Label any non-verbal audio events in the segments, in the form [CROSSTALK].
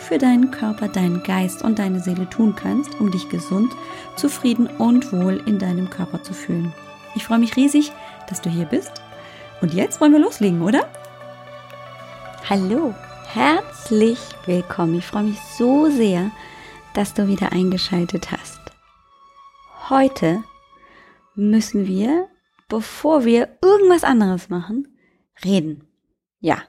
für deinen Körper, deinen Geist und deine Seele tun kannst, um dich gesund, zufrieden und wohl in deinem Körper zu fühlen. Ich freue mich riesig, dass du hier bist. Und jetzt wollen wir loslegen, oder? Hallo, herzlich willkommen. Ich freue mich so sehr, dass du wieder eingeschaltet hast. Heute müssen wir, bevor wir irgendwas anderes machen, reden. Ja,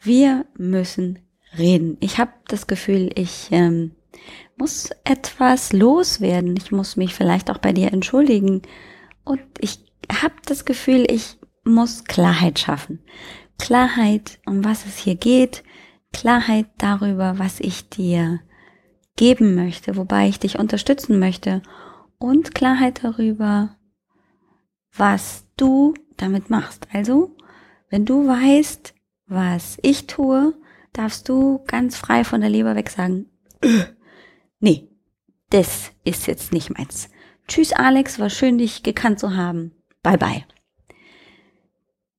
wir müssen reden. Ich habe das Gefühl, ich ähm, muss etwas loswerden. Ich muss mich vielleicht auch bei dir entschuldigen. Und ich habe das Gefühl, ich muss Klarheit schaffen. Klarheit, um was es hier geht. Klarheit darüber, was ich dir geben möchte, wobei ich dich unterstützen möchte. Und Klarheit darüber, was du damit machst. Also, wenn du weißt, was ich tue, darfst du ganz frei von der Leber weg sagen, äh, nee, das ist jetzt nicht meins. Tschüss Alex, war schön dich gekannt zu haben. Bye bye.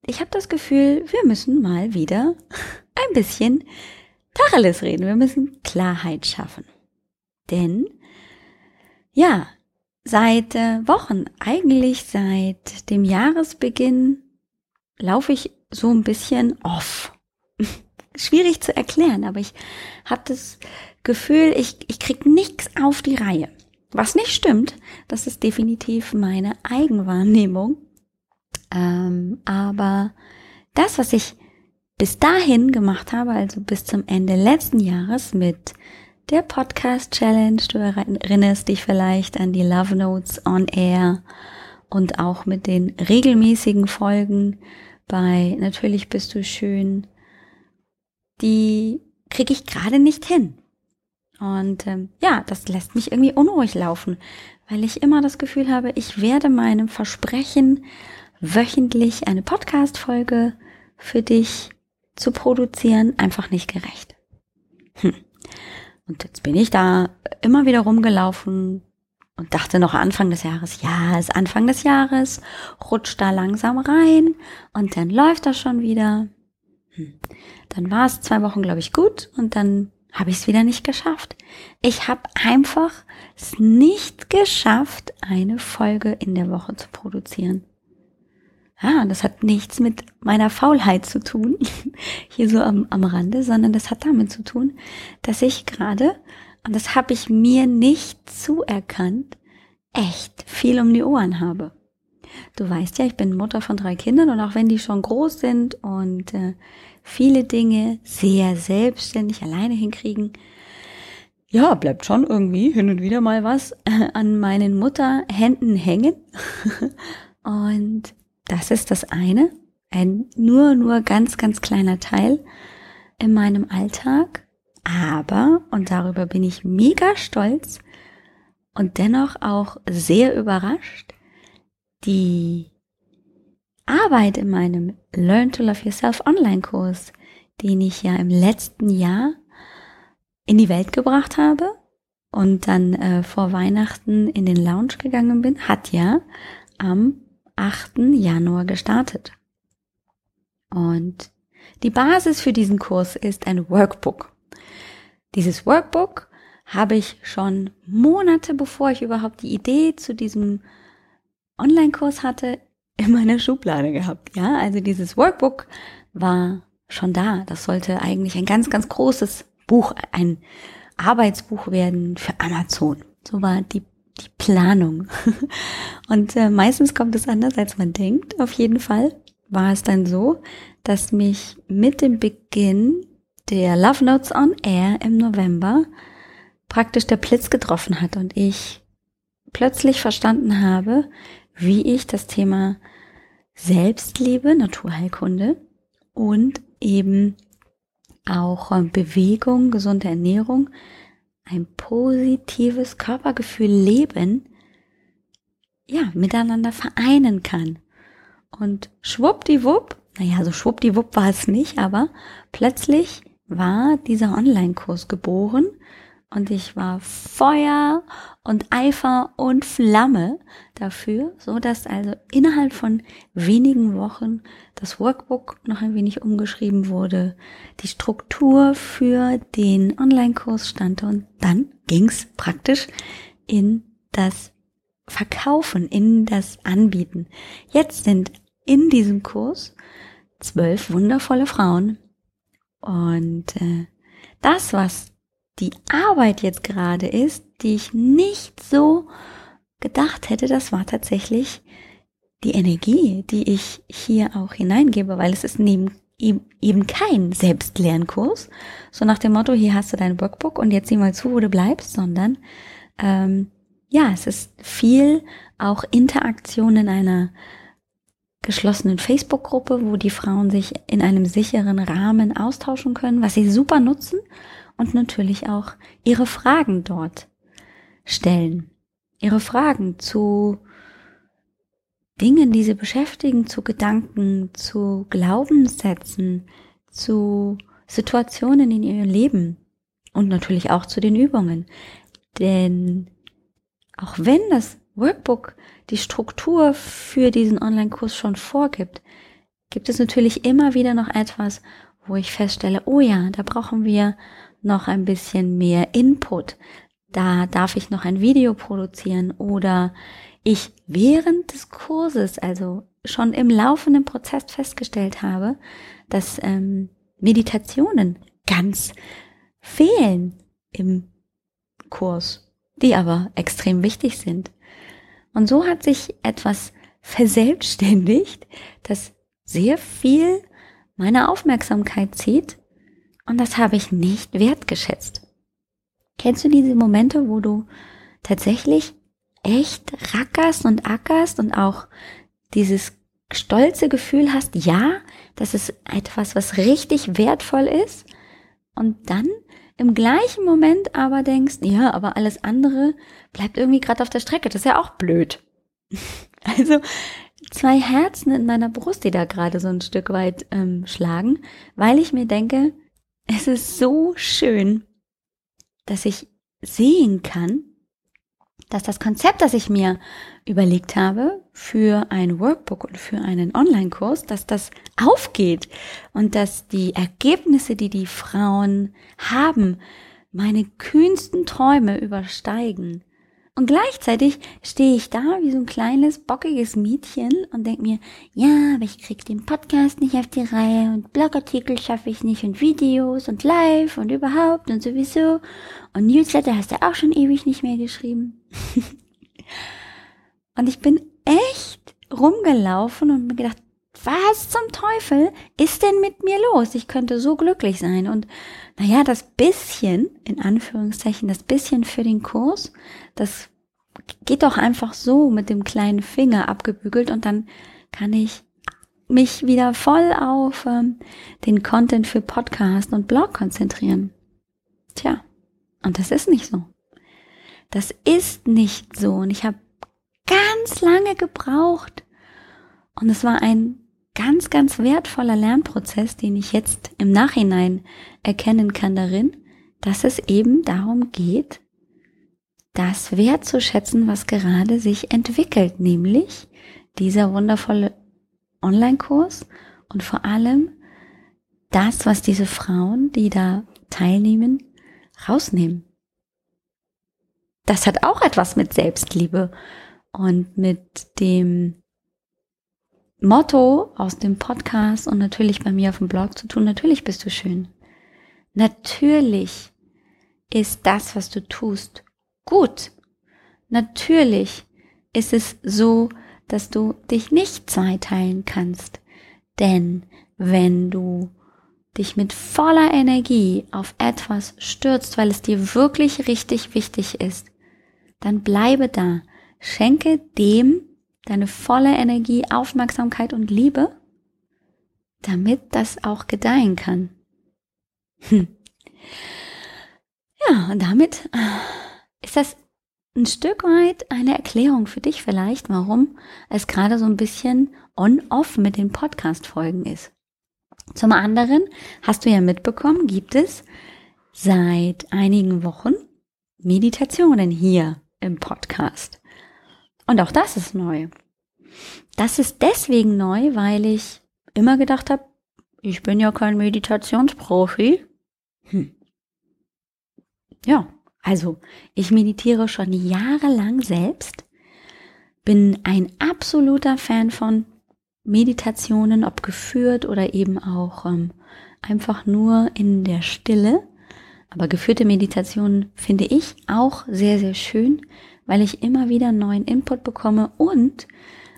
Ich habe das Gefühl, wir müssen mal wieder ein bisschen Tacheles reden. Wir müssen Klarheit schaffen. Denn, ja, seit äh, Wochen, eigentlich seit dem Jahresbeginn, laufe ich so ein bisschen off [LAUGHS] schwierig zu erklären, aber ich habe das Gefühl, ich, ich krieg nichts auf die Reihe. Was nicht stimmt, das ist definitiv meine Eigenwahrnehmung. Ähm, aber das, was ich bis dahin gemacht habe, also bis zum Ende letzten Jahres mit der Podcast Challenge, du erinnerst dich vielleicht an die Love Notes on Air und auch mit den regelmäßigen Folgen bei Natürlich bist du schön die kriege ich gerade nicht hin. Und ähm, ja, das lässt mich irgendwie unruhig laufen, weil ich immer das Gefühl habe, ich werde meinem Versprechen, wöchentlich eine Podcast-Folge für dich zu produzieren, einfach nicht gerecht. Hm. Und jetzt bin ich da immer wieder rumgelaufen und dachte noch Anfang des Jahres, ja, ist Anfang des Jahres, rutscht da langsam rein und dann läuft das schon wieder. Dann war es zwei Wochen, glaube ich, gut und dann habe ich es wieder nicht geschafft. Ich habe einfach es nicht geschafft, eine Folge in der Woche zu produzieren. Ja, das hat nichts mit meiner Faulheit zu tun, [LAUGHS] hier so am, am Rande, sondern das hat damit zu tun, dass ich gerade, und das habe ich mir nicht zuerkannt, echt viel um die Ohren habe. Du weißt ja, ich bin Mutter von drei Kindern und auch wenn die schon groß sind und äh, viele Dinge sehr selbstständig alleine hinkriegen, ja, bleibt schon irgendwie hin und wieder mal was äh, an meinen Mutterhänden hängen. [LAUGHS] und das ist das eine, ein nur, nur ganz, ganz kleiner Teil in meinem Alltag. Aber, und darüber bin ich mega stolz und dennoch auch sehr überrascht, die Arbeit in meinem Learn to Love Yourself Online-Kurs, den ich ja im letzten Jahr in die Welt gebracht habe und dann äh, vor Weihnachten in den Lounge gegangen bin, hat ja am 8. Januar gestartet. Und die Basis für diesen Kurs ist ein Workbook. Dieses Workbook habe ich schon Monate bevor ich überhaupt die Idee zu diesem Online-Kurs hatte, in meiner Schublade gehabt. Ja, also dieses Workbook war schon da. Das sollte eigentlich ein ganz, ganz großes Buch, ein Arbeitsbuch werden für Amazon. So war die, die Planung. [LAUGHS] Und äh, meistens kommt es anders, als man denkt. Auf jeden Fall war es dann so, dass mich mit dem Beginn der Love Notes on Air im November praktisch der Blitz getroffen hat und ich plötzlich verstanden habe, wie ich das Thema Selbstliebe, Naturheilkunde und eben auch äh, Bewegung, gesunde Ernährung ein positives Körpergefühl leben, ja, miteinander vereinen kann. Und schwuppdiwupp, naja, so schwuppdiwupp war es nicht, aber plötzlich war dieser Online-Kurs geboren und ich war Feuer und Eifer und Flamme dafür, so dass also innerhalb von wenigen Wochen das Workbook noch ein wenig umgeschrieben wurde, die Struktur für den Online-Kurs stand und dann ging's praktisch in das Verkaufen, in das Anbieten. Jetzt sind in diesem Kurs zwölf wundervolle Frauen und äh, das, was die Arbeit jetzt gerade ist, die ich nicht so gedacht hätte, das war tatsächlich die Energie, die ich hier auch hineingebe, weil es ist neben eben kein Selbstlernkurs, so nach dem Motto, hier hast du dein Workbook und jetzt sieh mal zu, wo du bleibst, sondern ähm, ja, es ist viel auch Interaktion in einer geschlossenen Facebook-Gruppe, wo die Frauen sich in einem sicheren Rahmen austauschen können, was sie super nutzen und natürlich auch ihre Fragen dort stellen. Ihre Fragen zu Dingen, die sie beschäftigen, zu Gedanken, zu Glaubenssätzen, zu Situationen in ihrem Leben und natürlich auch zu den Übungen. Denn auch wenn das Workbook die Struktur für diesen Online-Kurs schon vorgibt, gibt es natürlich immer wieder noch etwas, wo ich feststelle, oh ja, da brauchen wir noch ein bisschen mehr Input. Da darf ich noch ein Video produzieren oder ich während des Kurses, also schon im laufenden Prozess festgestellt habe, dass ähm, Meditationen ganz fehlen im Kurs, die aber extrem wichtig sind. Und so hat sich etwas verselbstständigt, das sehr viel meiner Aufmerksamkeit zieht und das habe ich nicht wertgeschätzt. Kennst du diese Momente, wo du tatsächlich echt rackerst und ackerst und auch dieses stolze Gefühl hast, ja, das ist etwas, was richtig wertvoll ist und dann im gleichen Moment aber denkst, ja, aber alles andere bleibt irgendwie gerade auf der Strecke, das ist ja auch blöd. [LAUGHS] Also zwei Herzen in meiner Brust, die da gerade so ein Stück weit ähm, schlagen, weil ich mir denke, es ist so schön, dass ich sehen kann, dass das Konzept, das ich mir überlegt habe für ein Workbook und für einen Online-Kurs, dass das aufgeht und dass die Ergebnisse, die die Frauen haben, meine kühnsten Träume übersteigen. Und gleichzeitig stehe ich da wie so ein kleines, bockiges Mädchen und denke mir, ja, aber ich krieg den Podcast nicht auf die Reihe und Blogartikel schaffe ich nicht und Videos und Live und überhaupt und sowieso. Und Newsletter hast du auch schon ewig nicht mehr geschrieben. [LAUGHS] und ich bin echt rumgelaufen und mir gedacht, was zum Teufel ist denn mit mir los? Ich könnte so glücklich sein. Und naja, das bisschen, in Anführungszeichen, das bisschen für den Kurs, das geht doch einfach so mit dem kleinen Finger abgebügelt und dann kann ich mich wieder voll auf ähm, den Content für Podcast und Blog konzentrieren. Tja, und das ist nicht so. Das ist nicht so. Und ich habe ganz lange gebraucht. Und es war ein ganz, ganz wertvoller Lernprozess, den ich jetzt im Nachhinein erkennen kann darin, dass es eben darum geht, das wertzuschätzen, was gerade sich entwickelt, nämlich dieser wundervolle Online-Kurs und vor allem das, was diese Frauen, die da teilnehmen, rausnehmen. Das hat auch etwas mit Selbstliebe und mit dem Motto aus dem Podcast und natürlich bei mir auf dem Blog zu tun. Natürlich bist du schön. Natürlich ist das, was du tust, gut. Natürlich ist es so, dass du dich nicht zweiteilen kannst. Denn wenn du dich mit voller Energie auf etwas stürzt, weil es dir wirklich richtig wichtig ist, dann bleibe da. Schenke dem deine volle Energie, Aufmerksamkeit und Liebe, damit das auch gedeihen kann. Hm. Ja, und damit ist das ein Stück weit eine Erklärung für dich vielleicht, warum es gerade so ein bisschen on-off mit den Podcast-Folgen ist. Zum anderen hast du ja mitbekommen, gibt es seit einigen Wochen Meditationen hier im Podcast. Und auch das ist neu. Das ist deswegen neu, weil ich immer gedacht habe, ich bin ja kein Meditationsprofi. Hm. Ja, also ich meditiere schon jahrelang selbst, bin ein absoluter Fan von Meditationen, ob geführt oder eben auch ähm, einfach nur in der Stille. Aber geführte Meditationen finde ich auch sehr, sehr schön, weil ich immer wieder neuen Input bekomme und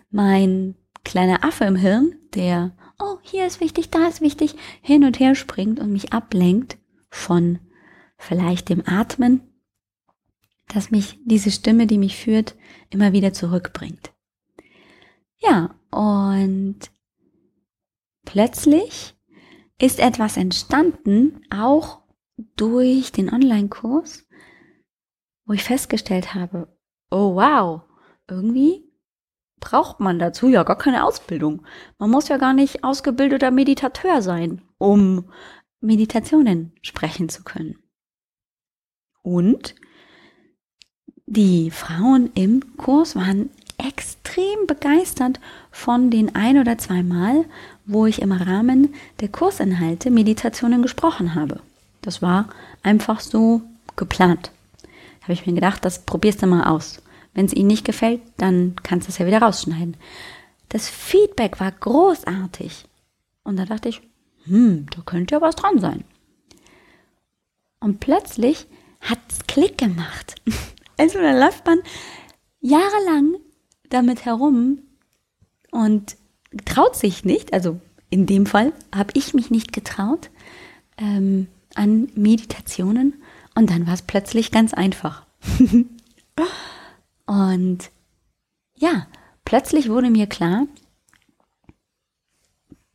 mein kleiner Affe im Hirn, der, oh, hier ist wichtig, da ist wichtig, hin und her springt und mich ablenkt von vielleicht dem Atmen, dass mich diese Stimme, die mich führt, immer wieder zurückbringt. Ja, und plötzlich ist etwas entstanden, auch durch den Online-Kurs, wo ich festgestellt habe, oh wow, irgendwie braucht man dazu ja gar keine Ausbildung. Man muss ja gar nicht ausgebildeter Meditateur sein, um Meditationen sprechen zu können. Und die Frauen im Kurs waren extrem begeistert von den ein oder zwei Mal, wo ich im Rahmen der Kursinhalte Meditationen gesprochen habe. Das war einfach so geplant. Da habe ich mir gedacht, das probierst du mal aus. Wenn es ihnen nicht gefällt, dann kannst du es ja wieder rausschneiden. Das Feedback war großartig. Und da dachte ich, hm, da könnte ja was dran sein. Und plötzlich hat es Klick gemacht. [LAUGHS] Also da läuft man jahrelang damit herum und traut sich nicht, also in dem Fall habe ich mich nicht getraut, ähm, an Meditationen und dann war es plötzlich ganz einfach. [LAUGHS] und ja, plötzlich wurde mir klar,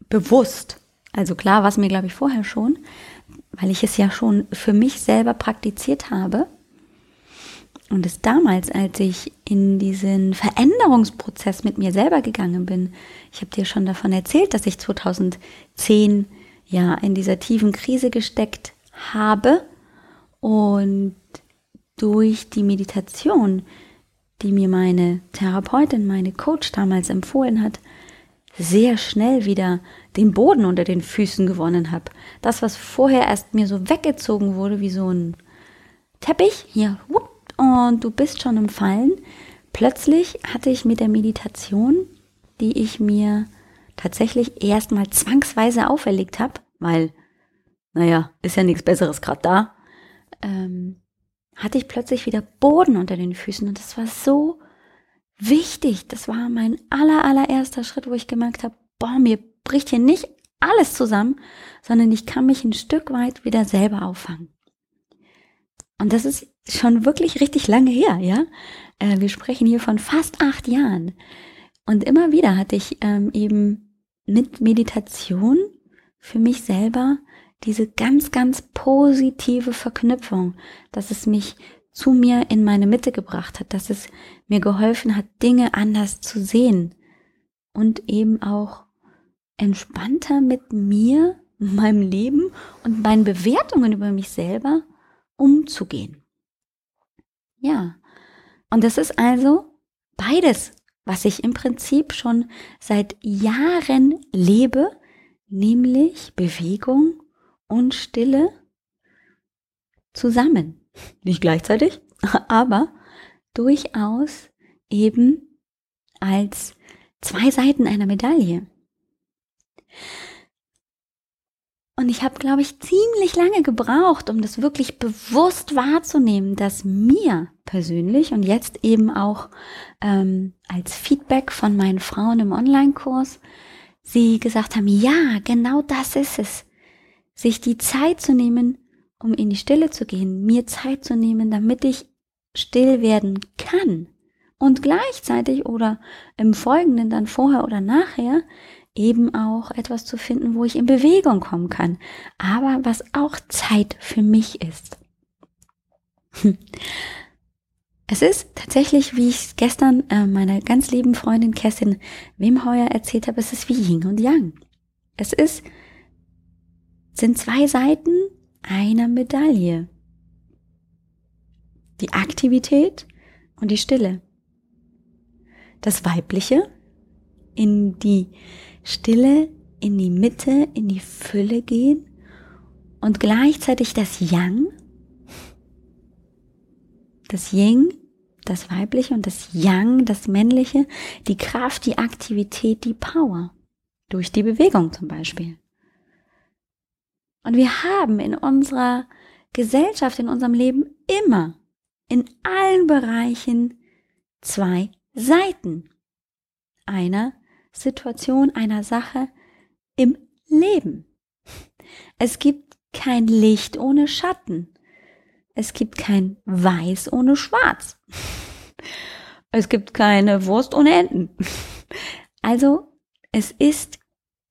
bewusst, also klar war es mir, glaube ich, vorher schon, weil ich es ja schon für mich selber praktiziert habe, und es damals, als ich in diesen Veränderungsprozess mit mir selber gegangen bin, ich habe dir schon davon erzählt, dass ich 2010 ja in dieser tiefen Krise gesteckt habe und durch die Meditation, die mir meine Therapeutin, meine Coach damals empfohlen hat, sehr schnell wieder den Boden unter den Füßen gewonnen habe. Das, was vorher erst mir so weggezogen wurde, wie so ein Teppich, hier, whoop, und du bist schon im Fallen. Plötzlich hatte ich mit der Meditation, die ich mir tatsächlich erstmal zwangsweise auferlegt habe, weil, naja, ist ja nichts Besseres gerade da, ähm, hatte ich plötzlich wieder Boden unter den Füßen und das war so wichtig. Das war mein aller, allererster Schritt, wo ich gemerkt habe, boah, mir bricht hier nicht alles zusammen, sondern ich kann mich ein Stück weit wieder selber auffangen. Und das ist schon wirklich richtig lange her, ja. Äh, wir sprechen hier von fast acht Jahren. Und immer wieder hatte ich ähm, eben mit Meditation für mich selber diese ganz, ganz positive Verknüpfung, dass es mich zu mir in meine Mitte gebracht hat, dass es mir geholfen hat, Dinge anders zu sehen und eben auch entspannter mit mir, meinem Leben und meinen Bewertungen über mich selber umzugehen. Ja. Und das ist also beides, was ich im Prinzip schon seit Jahren lebe, nämlich Bewegung und Stille zusammen. Nicht gleichzeitig, [LAUGHS] aber durchaus eben als zwei Seiten einer Medaille. Und ich habe, glaube ich, ziemlich lange gebraucht, um das wirklich bewusst wahrzunehmen, dass mir persönlich und jetzt eben auch ähm, als Feedback von meinen Frauen im Online-Kurs, sie gesagt haben, ja, genau das ist es. Sich die Zeit zu nehmen, um in die Stille zu gehen, mir Zeit zu nehmen, damit ich still werden kann. Und gleichzeitig oder im Folgenden dann vorher oder nachher eben auch etwas zu finden, wo ich in Bewegung kommen kann, aber was auch Zeit für mich ist. [LAUGHS] Es ist tatsächlich, wie ich gestern äh, meiner ganz lieben Freundin Kerstin Wimheuer erzählt habe, es ist wie Yin und Yang. Es ist, sind zwei Seiten einer Medaille. Die Aktivität und die Stille. Das Weibliche in die Stille, in die Mitte, in die Fülle gehen und gleichzeitig das Yang, das Yin, das Weibliche und das Yang, das Männliche, die Kraft, die Aktivität, die Power. Durch die Bewegung zum Beispiel. Und wir haben in unserer Gesellschaft, in unserem Leben immer, in allen Bereichen zwei Seiten einer Situation, einer Sache im Leben. Es gibt kein Licht ohne Schatten. Es gibt kein Weiß ohne Schwarz. Es gibt keine Wurst ohne Enten. Also es ist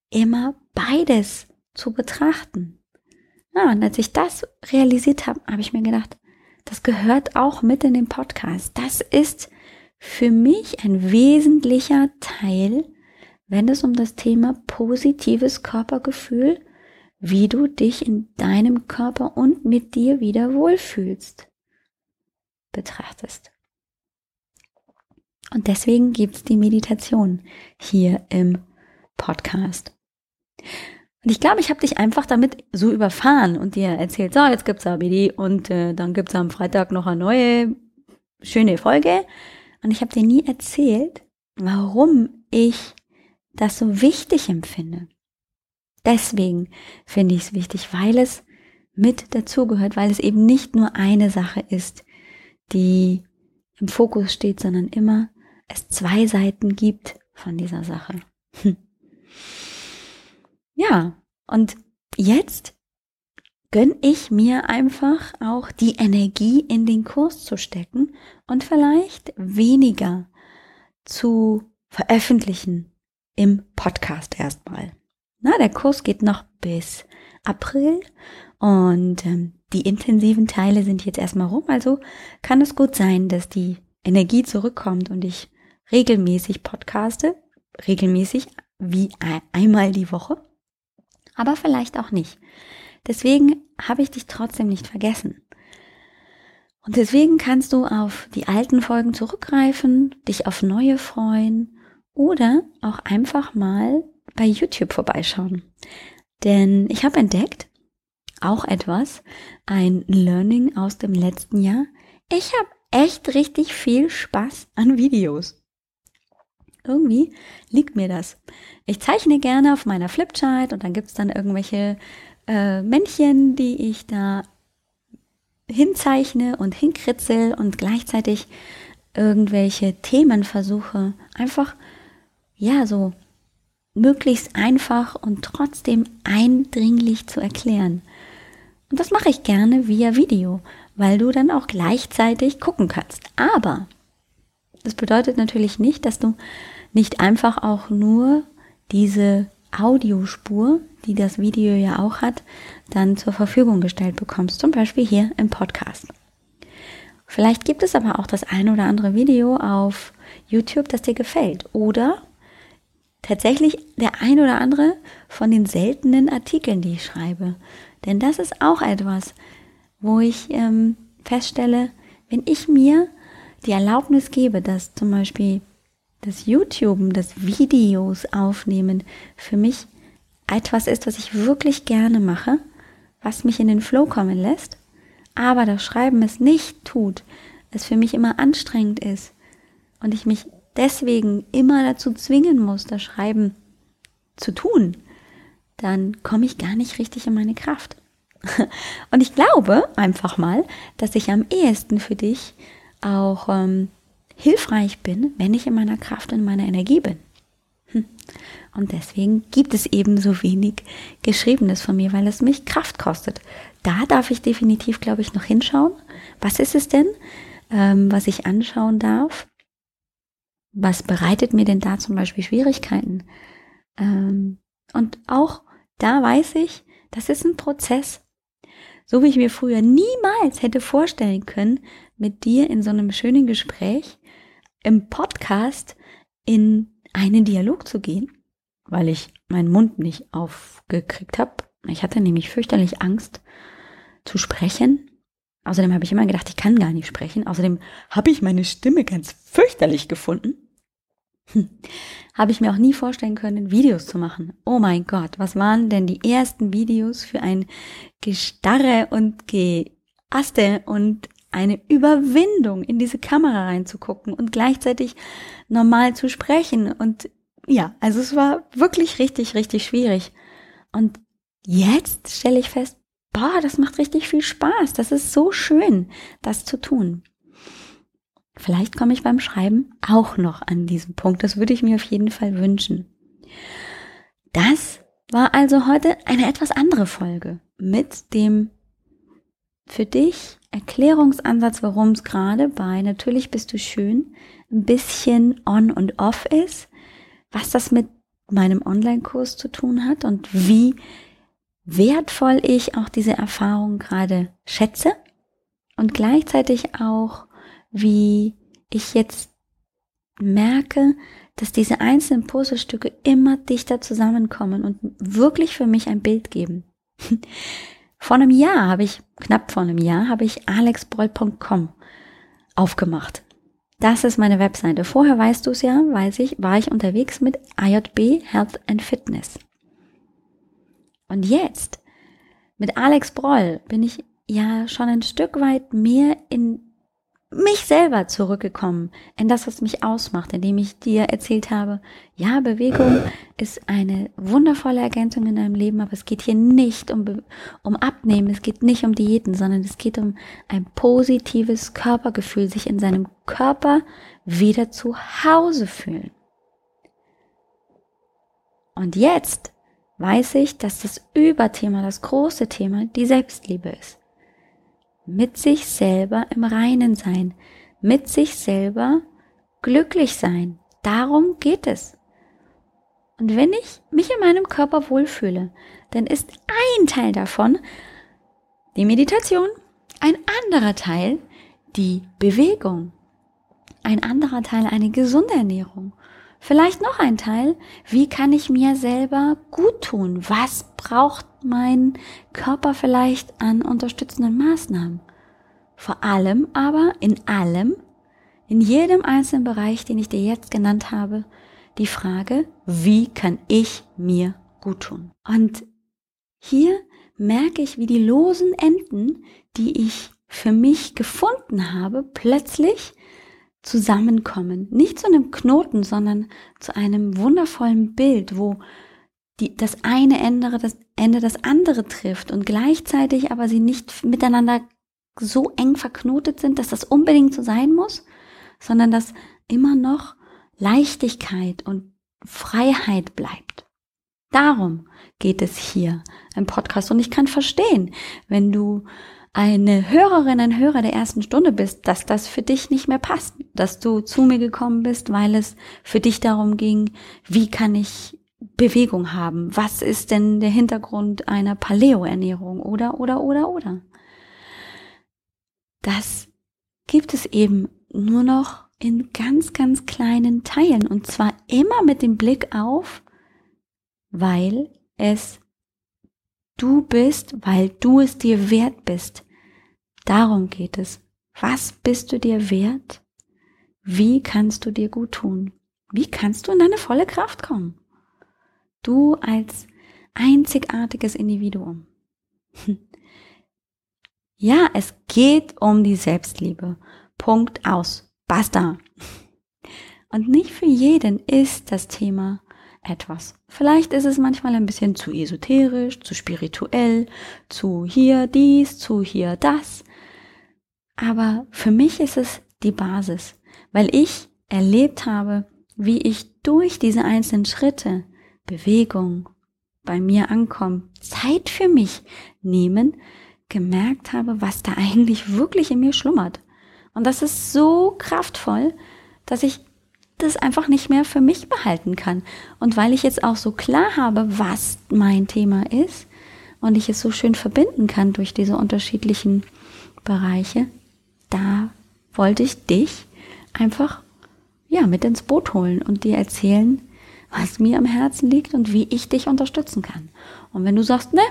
immer beides zu betrachten. Ja, und als ich das realisiert habe, habe ich mir gedacht, das gehört auch mit in den Podcast. Das ist für mich ein wesentlicher Teil, wenn es um das Thema positives Körpergefühl wie du dich in deinem Körper und mit dir wieder wohlfühlst, betrachtest. Und deswegen gibt's die Meditation hier im Podcast. Und ich glaube, ich habe dich einfach damit so überfahren und dir erzählt, so, jetzt gibt's ABD und äh, dann gibt's am Freitag noch eine neue schöne Folge. Und ich habe dir nie erzählt, warum ich das so wichtig empfinde. Deswegen finde ich es wichtig, weil es mit dazugehört, weil es eben nicht nur eine Sache ist, die im Fokus steht, sondern immer es zwei Seiten gibt von dieser Sache. [LAUGHS] Ja, und jetzt gönn ich mir einfach auch die Energie in den Kurs zu stecken und vielleicht weniger zu veröffentlichen im Podcast erstmal. Na, der Kurs geht noch bis April und ähm, die intensiven Teile sind jetzt erstmal rum. Also kann es gut sein, dass die Energie zurückkommt und ich regelmäßig podcaste, regelmäßig wie einmal die Woche, aber vielleicht auch nicht. Deswegen habe ich dich trotzdem nicht vergessen. Und deswegen kannst du auf die alten Folgen zurückgreifen, dich auf neue freuen oder auch einfach mal bei YouTube vorbeischauen. Denn ich habe entdeckt, auch etwas, ein Learning aus dem letzten Jahr. Ich habe echt richtig viel Spaß an Videos. Irgendwie liegt mir das. Ich zeichne gerne auf meiner Flipchart und dann gibt's dann irgendwelche äh, Männchen, die ich da hinzeichne und hinkritzel und gleichzeitig irgendwelche Themen versuche, einfach, ja, so möglichst einfach und trotzdem eindringlich zu erklären. Und das mache ich gerne via Video, weil du dann auch gleichzeitig gucken kannst. Aber das bedeutet natürlich nicht, dass du nicht einfach auch nur diese Audiospur, die das Video ja auch hat, dann zur Verfügung gestellt bekommst. Zum Beispiel hier im Podcast. Vielleicht gibt es aber auch das ein oder andere Video auf YouTube, das dir gefällt. Oder tatsächlich der ein oder andere von den seltenen Artikeln, die ich schreibe. Denn das ist auch etwas, wo ich ähm, feststelle, wenn ich mir die Erlaubnis gebe, dass zum Beispiel das YouTube, das Videos aufnehmen für mich etwas ist, was ich wirklich gerne mache, was mich in den Flow kommen lässt, aber das Schreiben es nicht tut, es für mich immer anstrengend ist und ich mich deswegen immer dazu zwingen muss, das Schreiben zu tun, dann komme ich gar nicht richtig in meine Kraft. [LAUGHS] Und ich glaube einfach mal, dass ich am ehesten für dich auch ähm, hilfreich bin, wenn ich in meiner Kraft und in meiner Energie bin. Hm. Und deswegen gibt es eben so wenig Geschriebenes von mir, weil es mich Kraft kostet. Da darf ich definitiv, glaube ich, noch hinschauen. Was ist es denn, ähm, was ich anschauen darf? Was bereitet mir denn da zum Beispiel Schwierigkeiten? Ähm, und auch da weiß ich, das ist ein Prozess. So wie ich mir früher niemals hätte vorstellen können, mit dir in so einem schönen Gespräch im Podcast in einen Dialog zu gehen, weil ich meinen Mund nicht aufgekriegt habe. Ich hatte nämlich fürchterlich Angst zu sprechen. Außerdem habe ich immer gedacht, ich kann gar nicht sprechen. Außerdem habe ich meine Stimme ganz fürchterlich gefunden. [LAUGHS] Habe ich mir auch nie vorstellen können, Videos zu machen. Oh mein Gott, was waren denn die ersten Videos für ein Gestarre und Geaste und eine Überwindung, in diese Kamera reinzugucken und gleichzeitig normal zu sprechen. Und ja, also es war wirklich richtig, richtig schwierig. Und jetzt stelle ich fest, boah, das macht richtig viel Spaß. Das ist so schön, das zu tun. Vielleicht komme ich beim Schreiben auch noch an diesen Punkt. Das würde ich mir auf jeden Fall wünschen. Das war also heute eine etwas andere Folge mit dem für dich Erklärungsansatz, warum es gerade bei Natürlich bist du schön ein bisschen on und off ist, was das mit meinem Online-Kurs zu tun hat und wie wertvoll ich auch diese Erfahrung gerade schätze und gleichzeitig auch, wie ich jetzt merke, dass diese einzelnen Puzzlestücke immer dichter zusammenkommen und wirklich für mich ein Bild geben. [LAUGHS] Vor einem Jahr habe ich, knapp vor einem Jahr, habe ich alexbroll.com aufgemacht. Das ist meine Webseite. Vorher weißt du es ja, weiß ich, war ich unterwegs mit IJB Health and Fitness. Und jetzt, mit Alex Broll, bin ich ja schon ein Stück weit mehr in mich selber zurückgekommen, in das, was mich ausmacht, indem ich dir erzählt habe, ja, Bewegung ist eine wundervolle Ergänzung in deinem Leben, aber es geht hier nicht um, um Abnehmen, es geht nicht um Diäten, sondern es geht um ein positives Körpergefühl, sich in seinem Körper wieder zu Hause fühlen. Und jetzt weiß ich, dass das Überthema, das große Thema, die Selbstliebe ist mit sich selber im Reinen sein, mit sich selber glücklich sein. Darum geht es. Und wenn ich mich in meinem Körper wohlfühle, dann ist ein Teil davon die Meditation, ein anderer Teil die Bewegung, ein anderer Teil eine gesunde Ernährung Vielleicht noch ein Teil, wie kann ich mir selber gut tun? Was braucht mein Körper vielleicht an unterstützenden Maßnahmen? Vor allem aber in allem, in jedem einzelnen Bereich, den ich dir jetzt genannt habe, die Frage, wie kann ich mir gut tun? Und hier merke ich, wie die losen Enden, die ich für mich gefunden habe, plötzlich zusammenkommen. Nicht zu einem Knoten, sondern zu einem wundervollen Bild, wo die, das eine Ende das, Ende das andere trifft und gleichzeitig aber sie nicht miteinander so eng verknotet sind, dass das unbedingt so sein muss, sondern dass immer noch Leichtigkeit und Freiheit bleibt. Darum geht es hier im Podcast und ich kann verstehen, wenn du eine Hörerin, ein Hörer der ersten Stunde bist, dass das für dich nicht mehr passt, dass du zu mir gekommen bist, weil es für dich darum ging, wie kann ich Bewegung haben? Was ist denn der Hintergrund einer Paleo-Ernährung? Oder, oder, oder, oder. Das gibt es eben nur noch in ganz, ganz kleinen Teilen und zwar immer mit dem Blick auf, weil es du bist, weil du es dir wert bist. Darum geht es. Was bist du dir wert? Wie kannst du dir gut tun? Wie kannst du in deine volle Kraft kommen? Du als einzigartiges Individuum. [LAUGHS] Ja, es geht um die Selbstliebe. Punkt aus. Basta. Und nicht für jeden ist das Thema etwas. Vielleicht ist es manchmal ein bisschen zu esoterisch, zu spirituell, zu hier dies, zu hier das. Aber für mich ist es die Basis, weil ich erlebt habe, wie ich durch diese einzelnen Schritte, Bewegung, bei mir ankommen, Zeit für mich nehmen, gemerkt habe, was da [LAUGHS] eigentlich wirklich in mir schlummert. Und das ist so kraftvoll, dass ich das einfach nicht mehr für mich behalten kann. Und weil ich jetzt auch so klar habe, was mein Thema ist und ich es so schön verbinden kann durch diese unterschiedlichen Bereiche, da wollte ich dich einfach ja mit ins Boot holen und dir erzählen, was mir am Herzen liegt und wie ich dich unterstützen kann. Und wenn du sagst, ne,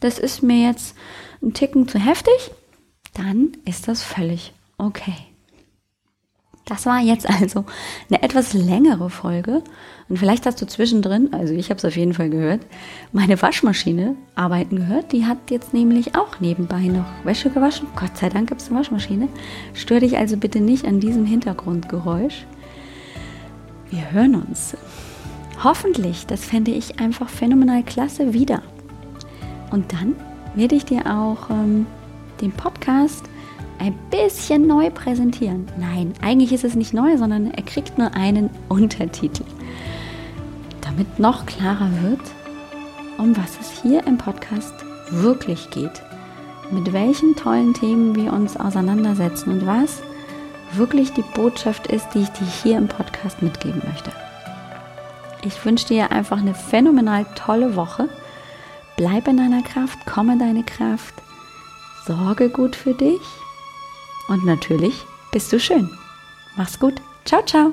das ist mir jetzt ein Ticken zu heftig, dann ist das völlig okay. Das war jetzt also eine etwas längere Folge. Und vielleicht hast du zwischendrin, also ich habe es auf jeden Fall gehört, meine Waschmaschine arbeiten gehört. Die hat jetzt nämlich auch nebenbei noch Wäsche gewaschen. Gott sei Dank gibt es eine Waschmaschine. Stör dich also bitte nicht an diesem Hintergrundgeräusch. Wir hören uns. Hoffentlich, das fände ich einfach phänomenal klasse wieder. Und dann werde ich dir auch ähm, den Podcast ein bisschen neu präsentieren. Nein, eigentlich ist es nicht neu, sondern er kriegt nur einen Untertitel. Damit noch klarer wird, um was es hier im Podcast wirklich geht. Mit welchen tollen Themen wir uns auseinandersetzen und was wirklich die Botschaft ist, die ich dir hier im Podcast mitgeben möchte. Ich wünsche dir einfach eine phänomenal tolle Woche. Bleib in deiner Kraft, komm in deine Kraft, sorge gut für dich und natürlich bist du schön. Mach's gut. Ciao, ciao.